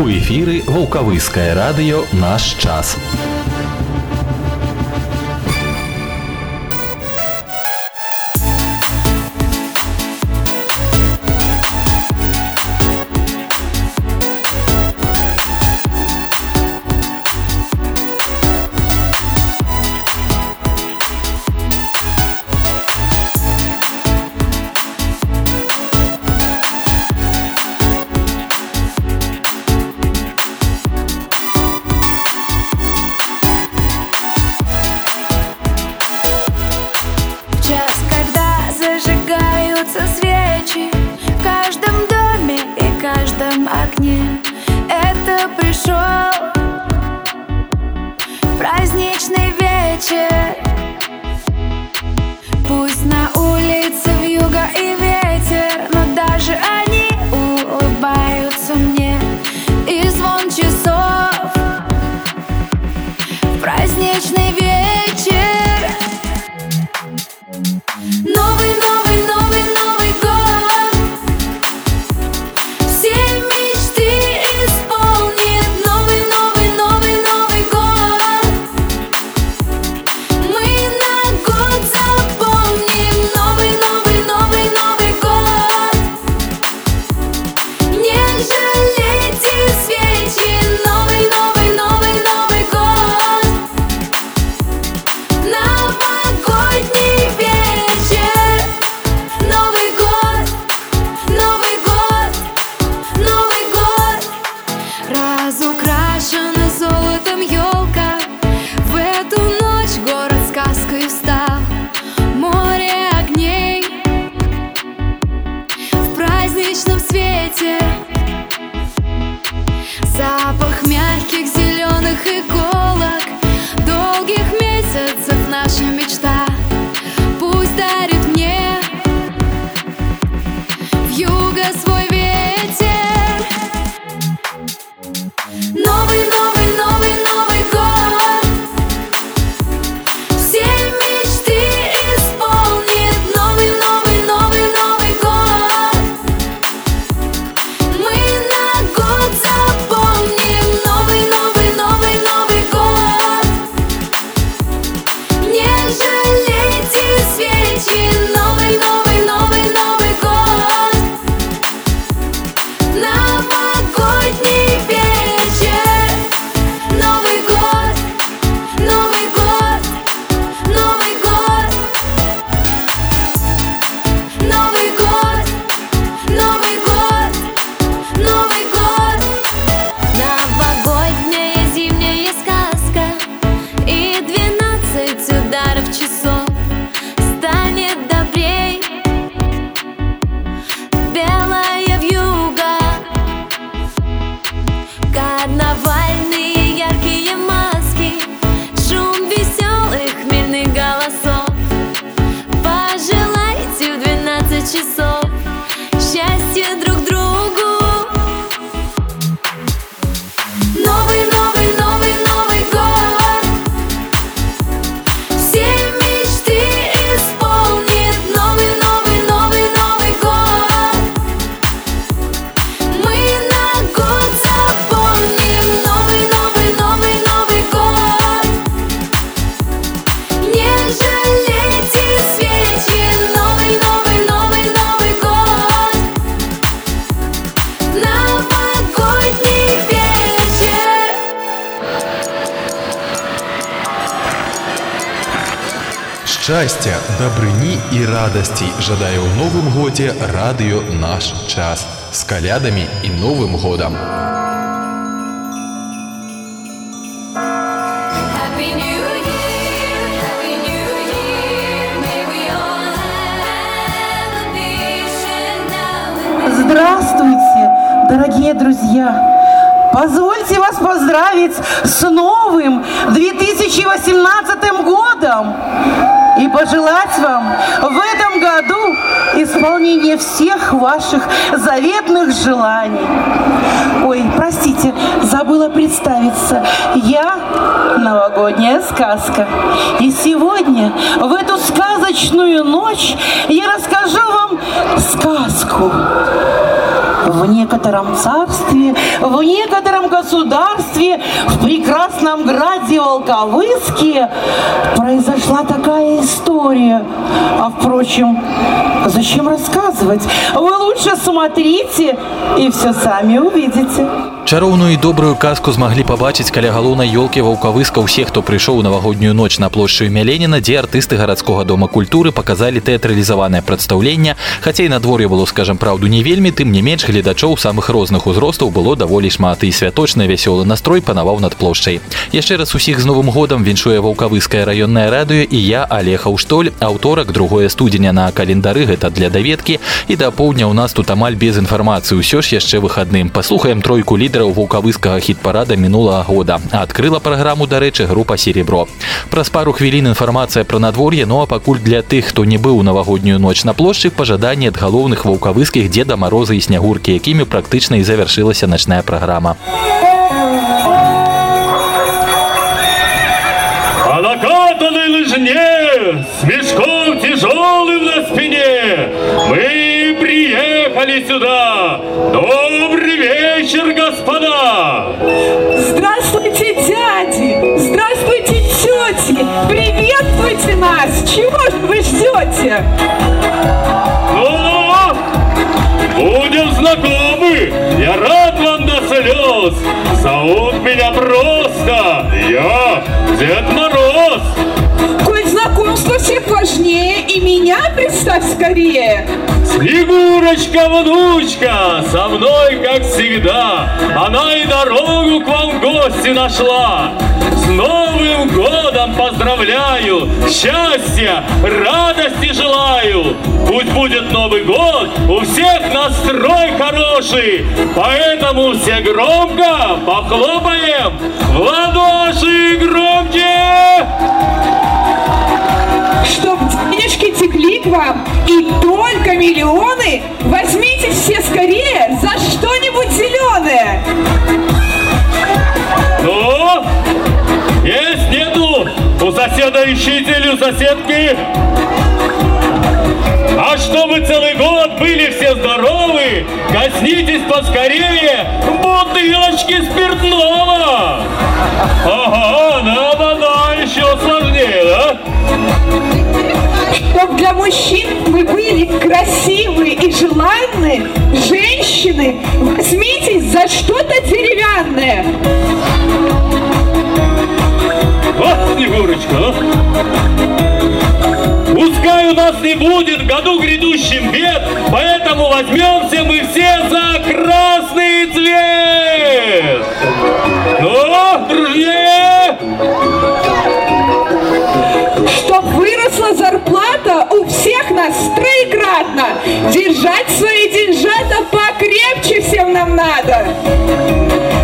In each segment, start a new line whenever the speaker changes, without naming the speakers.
У эфіры вулкавыскае радыё наш час.
Шчасця, дабрыні і радасцей жадае ў новым годзе радыё наш час з калядамі і новым годам.
Здравствуйте, дорогие друзья! Позвольте вас поздравить с новым 2018 годом! И пожелать вам в этом году исполнения всех ваших заветных желаний. Ой, простите, забыла представиться. Я новогодняя сказка. И сегодня, в эту сказочную ночь, я расскажу вам сказку В некотором царстве, в некотором государстве, в прекрасном граде Волковыске произошла такая история. А впрочем, зачем рассказывать? Вы лучше смотрите и все сами увидите.
Чароўную і добрую казку змаглі пабачыць каля галоўнай ёлкі ваўкавыска ўсе, хто прыйшоў у навагоднюю ноч на плошчу Мяленіна, дзе артысты гарадскога дома культуры паказалі тэатралізаванае прадстаўленне. Хаця і надвор'е было, скажам праўду, не вельмі, тым не менш гледачоў самых розных узростаў было даволі шмат і святочны вясёлы настрой панаваў над плошчай. Яшчэ раз усіх з новым годам віншуе ваўкавыскае раённае радыё і я Алеха Ўштоль, аўторак другое студзеня на календары гэта для даведкі і да поўдня ў нас тут амаль без інфармацыі ўсё ж яшчэ выхадным. Паслухаем тройку лідараў лідараў вулкавыскага хіт-парада мінулага года. Адкрыла праграму, дарэчы, група серебро. Праз пару хвілін інфармацыя пра надвор'е, ну а пакуль для тых, хто не быў у навагоднюю ноч на плошчы, пажаданні ад галоўных ваўкавыскіх дзеда мароза і снягуркі, якімі практычна і завяршылася начная праграма.
А накатанной лыжне с приехали сюда. Добрый вечер, господа!
Здравствуйте, дяди! Здравствуйте, тети! Приветствуйте нас! Чего же вы ждете?
Ну, будем знакомы! Я рад вам до слез! Зовут меня просто! Я Дед Мороз!
Знакомство всех важнее, и меня представь скорее!
Снегурочка, внучка, со мной, как всегда, Она и дорогу к вам в гости нашла. С Новым годом поздравляю, счастья, радости желаю. Пусть будет Новый год, у всех настрой хороший, Поэтому все громко похлопаем в ладоши громче!
Чтоб денежки текли к вам и только миллионы, возьмите все скорее за что-нибудь зеленое.
Ну, есть, нету? У соседа ищите у соседки? А чтобы целый год были все здоровы, коснитесь поскорее бутылочки спиртного. Ага, да-да-да,
Чтоб для мужчин мы были красивы и желанны, женщины, возьмитесь за что-то деревянное.
Вот, Снегурочка, а? Пускай у нас не будет в году грядущем бед, поэтому возьмемся мы все за красный цвет. Ну, дружнее!
Троекратно, держать свои деньжата покрепче всем нам надо.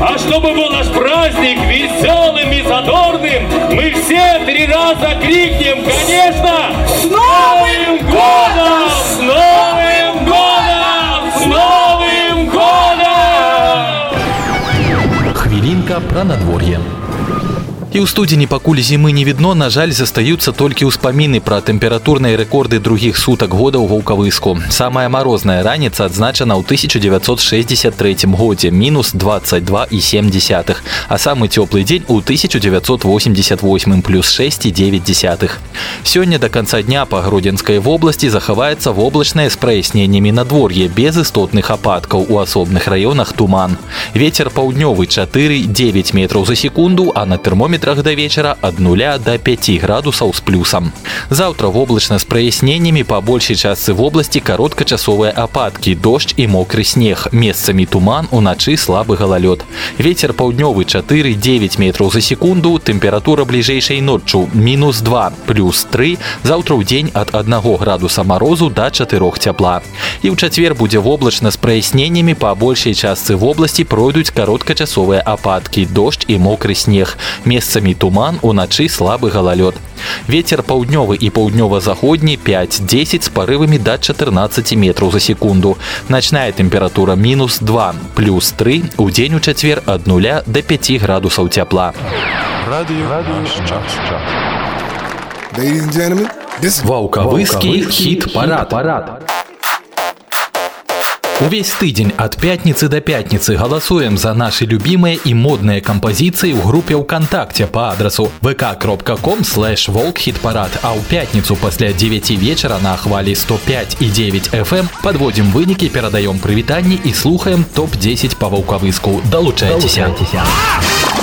А чтобы был наш праздник веселым и задорным, мы все три раза крикнем, конечно,
С Новым годом!
С Новым годом! С Новым годом!
Хвілінка пра надвор'е. І ў студзені пакуль зімы не відно, на жаль, застаюцца толькі ўспаміны пра тэмпературныя рэкорды другіх сутак года ў ваўкавыску. Самая марозная раніца адзначана ў 1963 годзе мінус 22,7, а самы цёплы дзень у 1988 плюс 6,9. Сёння да канца дня па гродзенскай вобласці захаваецца воблачнае з праясненнямі надвор'е без істотных ападкаў у асобных раёнах туман. Вецер паўднёвы 4-9 метраў за секунду, а на тэрмометрах да вечара ад нуля до 5 градусаў з плюсам. Заўтра воблачна з праясненнямі па большай частцы вобласці кароткачасовыя ападкі, дождж і мокры снег, месцамі туман, уначы слабы галалёд. Вецер паўднёвы 4-9 метраў за секунду, тэмпература бліжэйшай ноччу мінус 2 плюс 3, заўтра ў дзень ад 1 градуса марозу да 4 цяпла. І ў чацвер будзе воблачна з праясненнямі па большай частцы вобласці пройдуць кароткачасовыя ападкі, дождж і мокры снег, месцамі туман, уначы слабы галалёд. Вецер паўднёвы і паўднёва-заходні 5-10 з парывамі да 14 метраў за секунду. Начная тэмпература мінус 2 плюс 3 у дзень у чацвер ад 0 до 5 градусаў цяпла.
Ladies and gentlemen, this is
Ваўкавыскі хіт-парад. Увесь тыдзень от пятницы до пятницы голосуем за наши любимые и модные композиции в группе ВКонтакте по адресу vk.com slash волкхитпарад, а у пятницу после 9 вечера на хвале 105 и 9 FM подводим выники, передаем привитание и слухаем топ-10 по Ваўкавыску. Долучайтесь. Долучайтесь.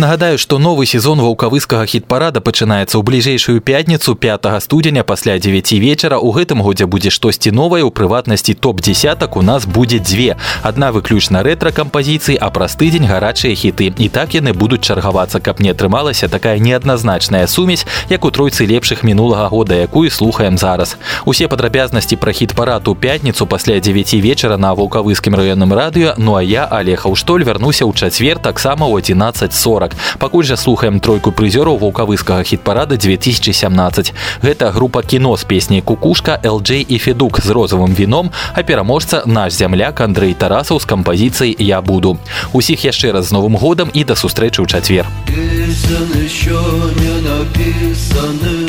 Нагадаю, што новы сезон ваўкавыскага хіт-парада пачынаецца ў бліжэйшую пятніцу 5 студзеня пасля 9 вечара у гэтым годзе будзе штосьці новае у прыватнасці топ-десятак у нас будзе дзве адна выключна рэтра-кампазіцыі а праз тыдзень гарачыя хіты і так яны будуць чаргавацца каб не атрымалася такая неадназначная сумесь як у тройцы лепшых мінулага года якую слухаем зараз усе падрабязнасці пра хіт-парад у пятніцу пасля 9 вечара на ваўкавыскім раённым радыё ну а я алеха ўштоль вярнуся ў чацвер таксама ў 1140 40 пакуль жа слухаем тройку прызёраў ваўкавыскага хіт-парада 2017 гэта група кіно з песняй кукушка LJ і федук з розавым віном а пераможца наш зямляк Андрей тарасаў з кампазіцыяй я буду усіх яшчэ раз з новым годам і да сустрэчы ў чацвер
еще не написанных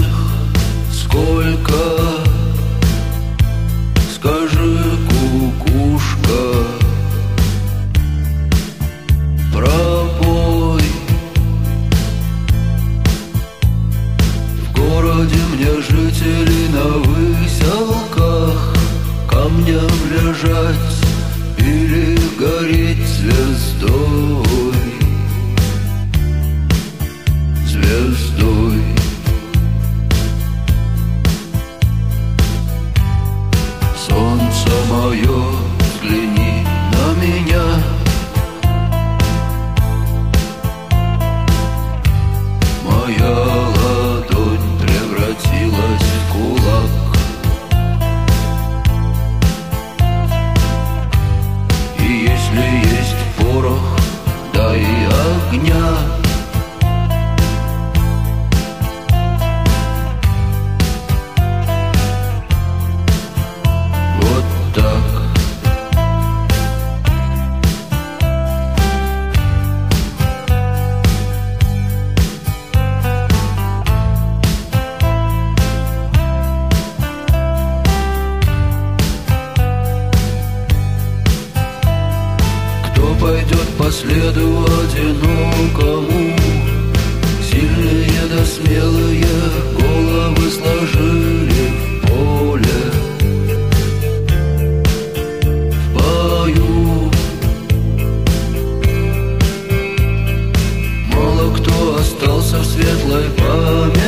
следу одинокому Сильные да смелые головы сложили в поле. В бою. Мало кто остался в светлой памяти.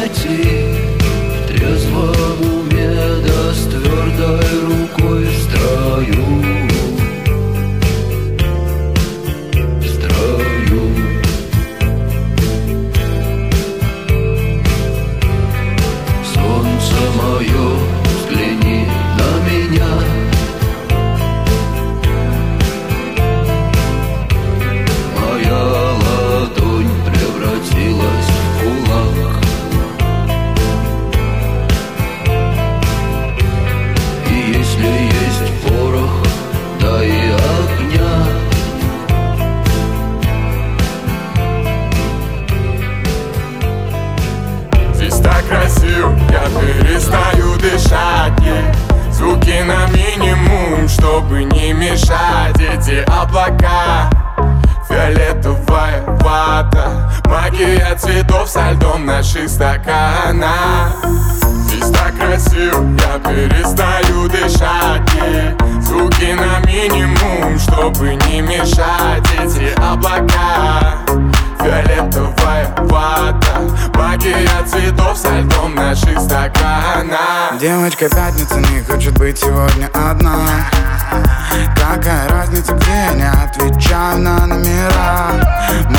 на минимум, чтобы не мешать эти облака. Фиолетовая вата Магия цветов со льдом наших стаканах Здесь так красиво, я перестаю дышать. И звуки на минимум, чтобы не мешать эти облака.
Девочка пятница не хочет быть сегодня одна. Какая разница, где не отвечаю на номера.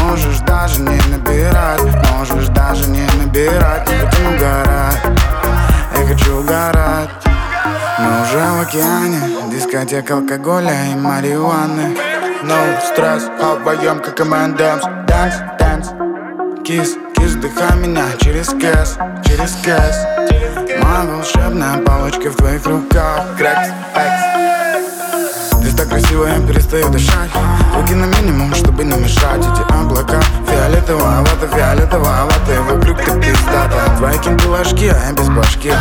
Можешь даже не набирать, можешь даже не набирать. Не хотим угорать, я хочу угорать. Мы уже в океане, дискотека алкоголя и марихуаны. No стресс, обоем как M&M's Dance, kiss, kiss, вдыхай меня через кэс, через кэс. Моя волшебная палочка в твоих руках. Крэкс, экс так красиво, я перестаю дышать. Звуки на минимум, чтобы не мешать. Эти облака фиолетового-вата, фиолетового-вата И вокруг ты пиздата. Твои кенты ложки, а я без башки.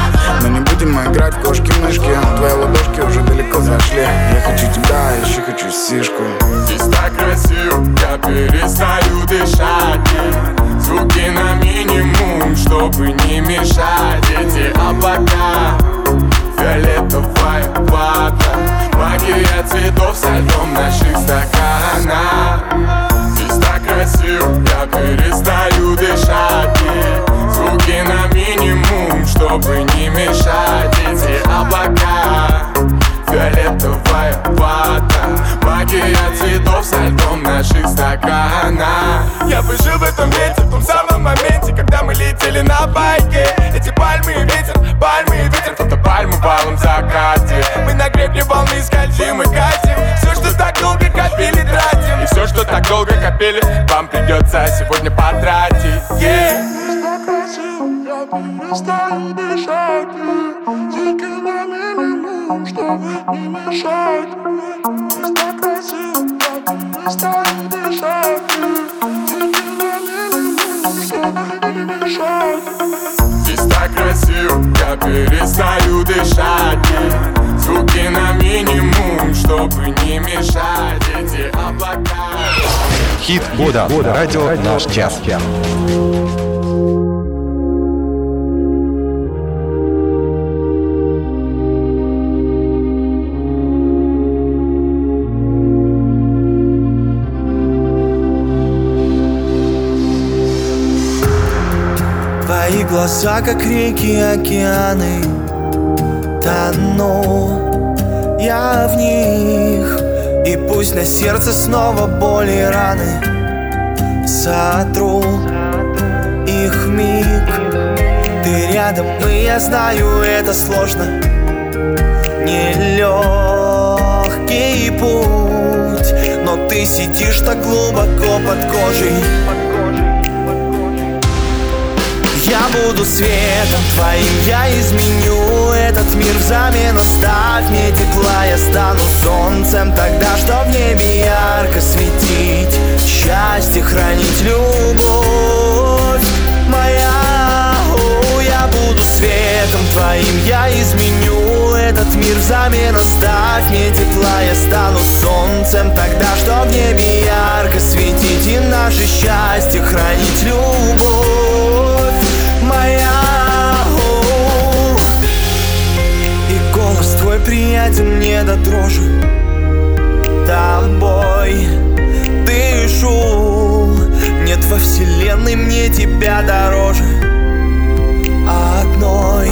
Но не будем играть в кошки-мышки. Твои ладошки уже далеко зашли. Я хочу тебя, еще хочу сишку.
Здесь так красиво, я перестаю дышать Звуки на минимум, чтобы не мешать Эти облака. Фиолетовая вата Магия цветов со льдом наших стаканах Здесь так красиво, я перестаю дышать. Звуки на минимум, чтобы не мешать Эти облака. Фиолетовая вата Магия цветов со льдом наших стаканах
Я бы жил в этом моменте Когда мы летели на байке. Эти пальмы и ветер, пальмы и ветер Фотопальмы в алом закате. Мы на гребне волны скользим и катим. Все, что так долго копили, тратим. И все, что так долго копили Вам придется сегодня потратить. Yeah.
перестаю дышать Звуки на минимум, чтобы не мешать Здесь так я перестаю дышать
Здесь так красиво, я перестаю дышать Звуки на минимум, чтобы не мешать Эти облака
Хит года. Радио «Наш час».
Глаза, как реки, океаны. Тону я в них. И пусть на сердце снова боли и раны. Сотру их миг. Ты рядом, и я знаю, это сложно. Нелегкий путь Но ты сидишь так глубоко под кожей Я буду светом твоим, я изменю этот мир взамен Оставь мне тепла, я стану солнцем Тогда, что в небе ярко светить Счастье хранить любовь моя. О, Я буду светом твоим, я изменю этот мир взамен Оставь мне тепла, я стану солнцем Тогда, что в небе ярко светить И наше счастье хранить любовь моя. И голос твой приятен мне до дрожи. Тобой дышу Нет во вселенной мне тебя дороже. Одной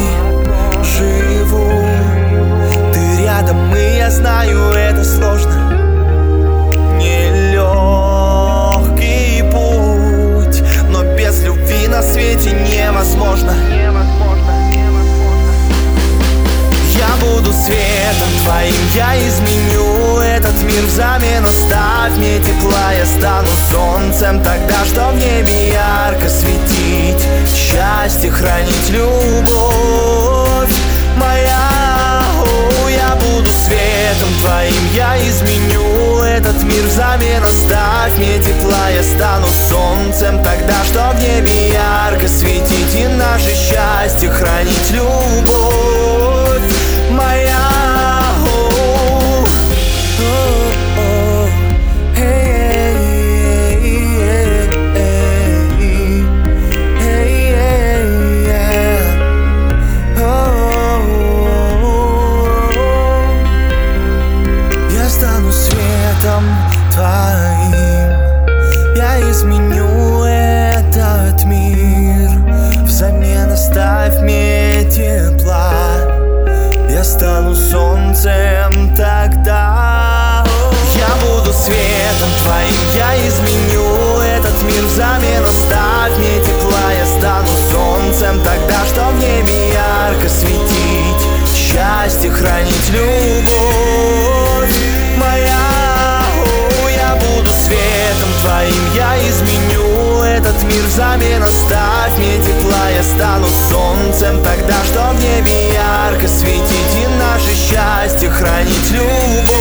живу. Ты рядом, и я знаю, это сложно Тогда, хранить любовь. Моя О, я буду светом твоим, я изменю этот мир взамен Оставь мне тепла, я стану солнцем Тогда что в небе ярко светить И наше счастье хранить любовь.